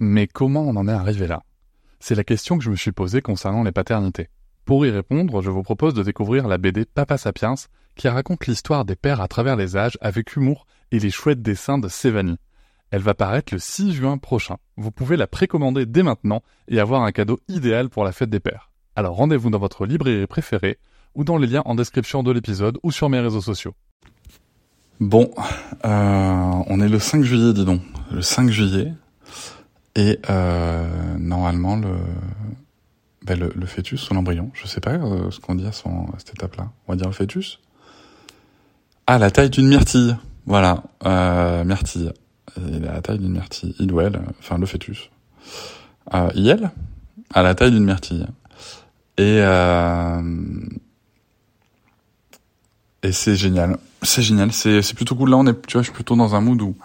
Mais comment on en est arrivé là? C'est la question que je me suis posée concernant les paternités. Pour y répondre, je vous propose de découvrir la BD Papa Sapiens, qui raconte l'histoire des pères à travers les âges avec humour et les chouettes dessins de Sévanie. Elle va paraître le 6 juin prochain. Vous pouvez la précommander dès maintenant et avoir un cadeau idéal pour la fête des pères. Alors rendez-vous dans votre librairie préférée ou dans les liens en description de l'épisode ou sur mes réseaux sociaux. Bon, euh, on est le 5 juillet, dis donc. Le 5 juillet. Et euh, normalement, le, ben le, le, fœtus ou l'embryon, je sais pas euh, ce qu'on dit à, son, cette étape-là. On va dire le fœtus. Ah, la taille d'une myrtille. Voilà, euh, myrtille. Il est à la taille d'une myrtille. Il ou elle, enfin le fœtus. Euh, il, à la taille d'une myrtille. Et euh, et c'est génial. C'est génial. C'est c'est plutôt cool. Là, on est, tu vois, je suis plutôt dans un mood où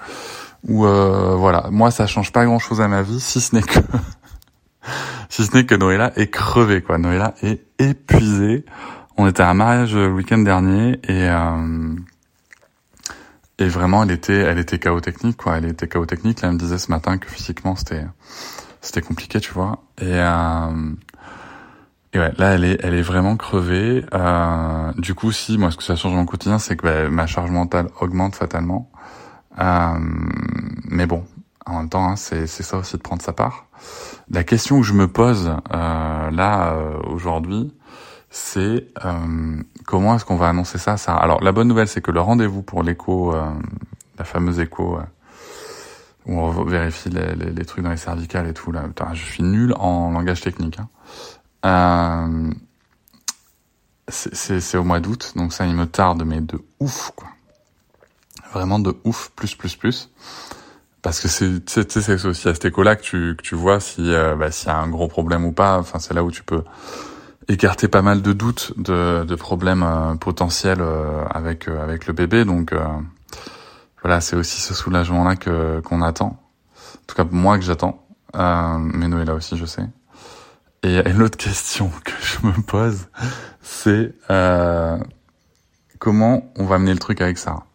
où euh, voilà, moi ça change pas grand chose à ma vie, si ce n'est que si ce n'est que Noëlla est crevée quoi. Noëlla est épuisée. On était à un mariage le week-end dernier et euh, et vraiment elle était elle était chaos technique quoi. Elle était chaos technique. Là, elle me disait ce matin que physiquement c'était c'était compliqué, tu vois. Et euh, et ouais, là, elle est, elle est vraiment crevée. Euh, du coup, si moi, ce que ça change mon quotidien, c'est que bah, ma charge mentale augmente fatalement. Euh, mais bon, en même temps, hein, c'est, ça aussi de prendre sa part. La question que je me pose euh, là euh, aujourd'hui, c'est euh, comment est-ce qu'on va annoncer ça, ça Alors, la bonne nouvelle, c'est que le rendez-vous pour l'écho, euh, la fameuse écho, où on vérifie les, les, les, trucs dans les cervicales et tout là, putain, je suis nul en langage technique. Hein. Euh, c'est au mois d'août, donc ça il me tarde, mais de ouf quoi. Vraiment de ouf, plus plus plus. Parce que c'est c'est aussi à cette écho-là que tu, que tu vois si euh, bah, s'il y a un gros problème ou pas. Enfin c'est là où tu peux écarter pas mal de doutes, de, de problèmes euh, potentiels euh, avec avec le bébé. Donc voilà, c'est aussi ce soulagement-là que qu'on attend. En tout cas moi que j'attends. mais Noé là aussi je sais. Et, et l'autre question que je me pose, c'est comment on va mener le truc avec Sarah?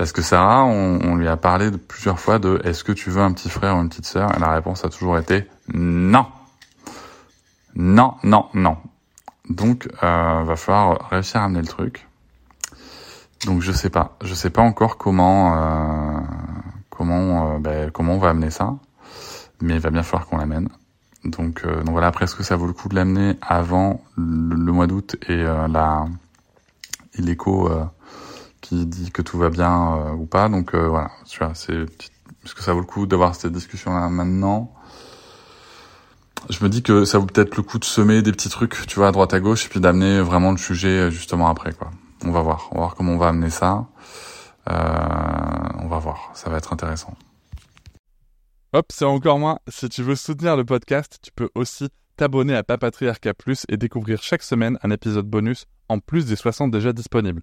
Parce que Sarah, on, lui a parlé plusieurs fois de est-ce que tu veux un petit frère ou une petite sœur? Et la réponse a toujours été non. Non, non, non. Donc, euh, va falloir réussir à amener le truc. Donc, je sais pas. Je sais pas encore comment euh, comment euh, ben, comment on va amener ça, mais il va bien falloir qu'on l'amène. Donc, euh, donc voilà, après, est-ce que ça vaut le coup de l'amener avant le, mois d'août et la et l'écho qui dit que tout va bien euh, ou pas. Donc euh, voilà, tu vois, c'est est-ce que ça vaut le coup d'avoir cette discussion là maintenant? Je me dis que ça vaut peut-être le coup de semer des petits trucs, tu vois, à droite à gauche, et puis d'amener vraiment le sujet justement après, quoi. On va voir, on va voir comment on va amener ça. on va voir, ça va être intéressant. Hop, c'est encore moins. Si tu veux soutenir le podcast, tu peux aussi t'abonner à Papatriarca Plus et découvrir chaque semaine un épisode bonus en plus des 60 déjà disponibles.